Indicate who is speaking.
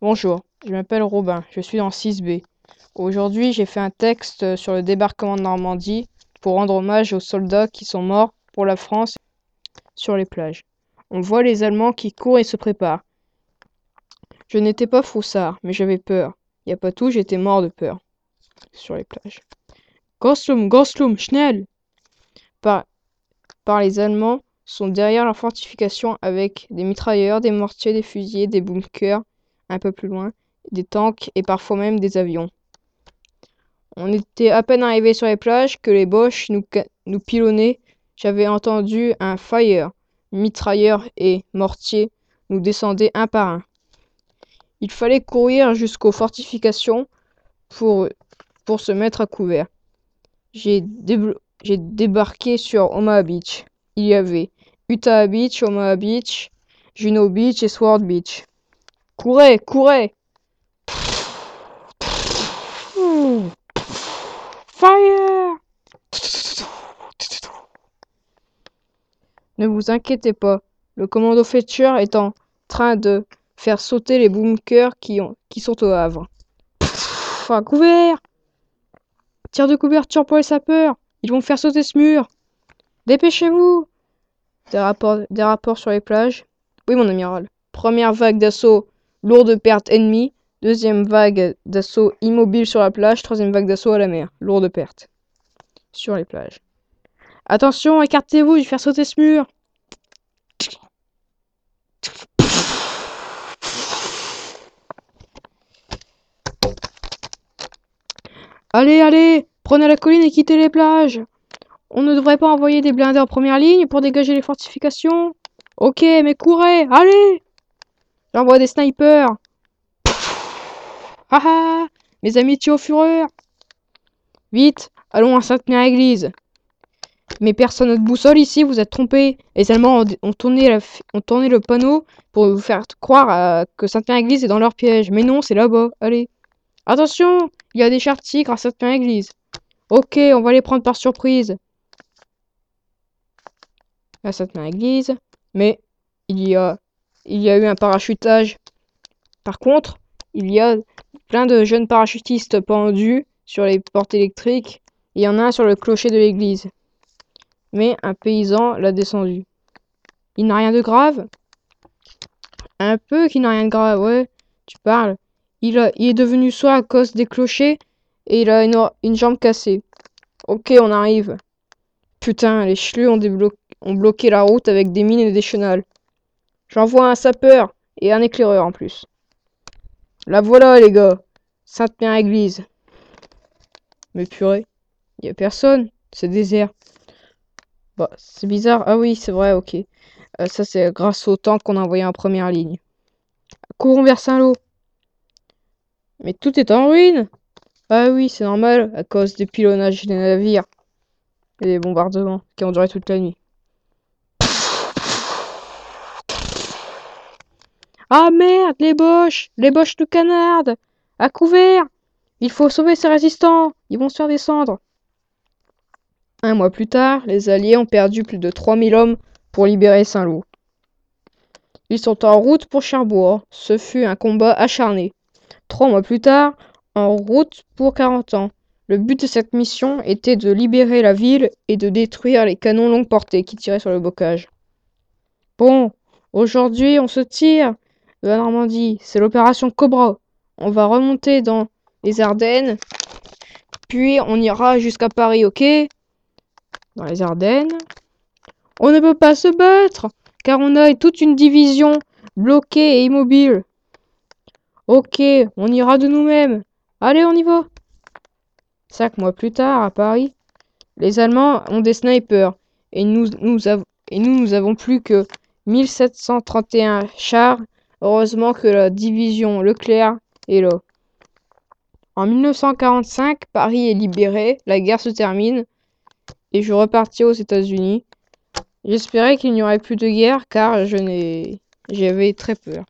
Speaker 1: Bonjour, je m'appelle Robin, je suis dans 6B. Aujourd'hui, j'ai fait un texte sur le débarquement de Normandie pour rendre hommage aux soldats qui sont morts pour la France sur les plages. On voit les Allemands qui courent et se préparent. Je n'étais pas froussard, mais j'avais peur. Y a pas tout, j'étais mort de peur sur les plages. Goslum, Goslum, schnell par, par les Allemands sont derrière leurs fortifications avec des mitrailleurs, des mortiers, des fusils, des bunkers un peu plus loin, des tanks et parfois même des avions. On était à peine arrivé sur les plages que les Boches nous, nous pilonnaient. J'avais entendu un fire, mitrailleur et mortier nous descendaient un par un. Il fallait courir jusqu'aux fortifications pour, pour se mettre à couvert. J'ai débarqué sur Omaha Beach. Il y avait Utah Beach, Omaha Beach, Juno Beach et Sword Beach. Courez, courez. Fire. Ne vous inquiétez pas, le commando Fetcher est en train de faire sauter les bunkers qui, ont, qui sont au Havre. Enfin, couvert. Tire de couverture pour les sapeurs. Ils vont faire sauter ce mur. Dépêchez-vous. Des rapports, des rapports sur les plages. Oui, mon amiral. Première vague d'assaut Lourde perte ennemie. Deuxième vague d'assaut immobile sur la plage. Troisième vague d'assaut à la mer. Lourde perte. Sur les plages. Attention, écartez-vous, je vais faire sauter ce mur. Allez, allez, prenez la colline et quittez les plages. On ne devrait pas envoyer des blindés en première ligne pour dégager les fortifications. Ok, mais courez, allez J'envoie des snipers. Ah ah Mes amis au fureur Vite, allons à Sainte-Mère-Église. Mais personne de boussole ici, vous êtes trompés. Les Allemands ont, tourné, le panneau pour vous faire croire euh, que Sainte-Mère-Église est dans leur piège. Mais non, c'est là-bas. Allez. Attention Il y a des chars tigres à Sainte-Mère-Église. Ok, on va les prendre par surprise. À Sainte-Mère-Église. Mais il y a il y a eu un parachutage. Par contre, il y a plein de jeunes parachutistes pendus sur les portes électriques. Il y en a un sur le clocher de l'église. Mais un paysan l'a descendu. Il n'a rien de grave? Un peu qu'il n'a rien de grave, ouais. Tu parles. Il, est devenu soit à cause des clochers et il a une, jambe cassée. Ok, on arrive. Putain, les chelus ont, ont bloqué la route avec des mines et des chenals. J'envoie un sapeur et un éclaireur en plus. La voilà, les gars. Sainte-Mère-Église. Mais purée, y a personne. C'est désert. Bah, c'est bizarre. Ah oui, c'est vrai, ok. Euh, ça, c'est grâce au temps qu'on a envoyé en première ligne. Courons vers Saint-Lô. Mais tout est en ruine. Ah oui, c'est normal, à cause des pilonnages des navires et des bombardements qui ont duré toute la nuit. Ah merde, les boches Les boches de canard À couvert Il faut sauver ces résistants Ils vont se faire descendre Un mois plus tard, les Alliés ont perdu plus de 3000 hommes pour libérer Saint-Loup. Ils sont en route pour Cherbourg. Ce fut un combat acharné. Trois mois plus tard, en route pour 40 ans. Le but de cette mission était de libérer la ville et de détruire les canons longue portée qui tiraient sur le bocage. Bon, aujourd'hui on se tire, la Normandie. C'est l'opération Cobra. On va remonter dans les Ardennes. Puis on ira jusqu'à Paris, ok? Dans les Ardennes. On ne peut pas se battre, car on a toute une division bloquée et immobile. Ok, on ira de nous-mêmes. Allez, on y va. Cinq mois plus tard, à Paris, les Allemands ont des snipers. Et nous, nous, et nous, nous avons plus que 1731 chars Heureusement que la division Leclerc est là. En 1945, Paris est libéré, la guerre se termine et je repartis aux États-Unis. J'espérais qu'il n'y aurait plus de guerre car je n'ai j'avais très peur.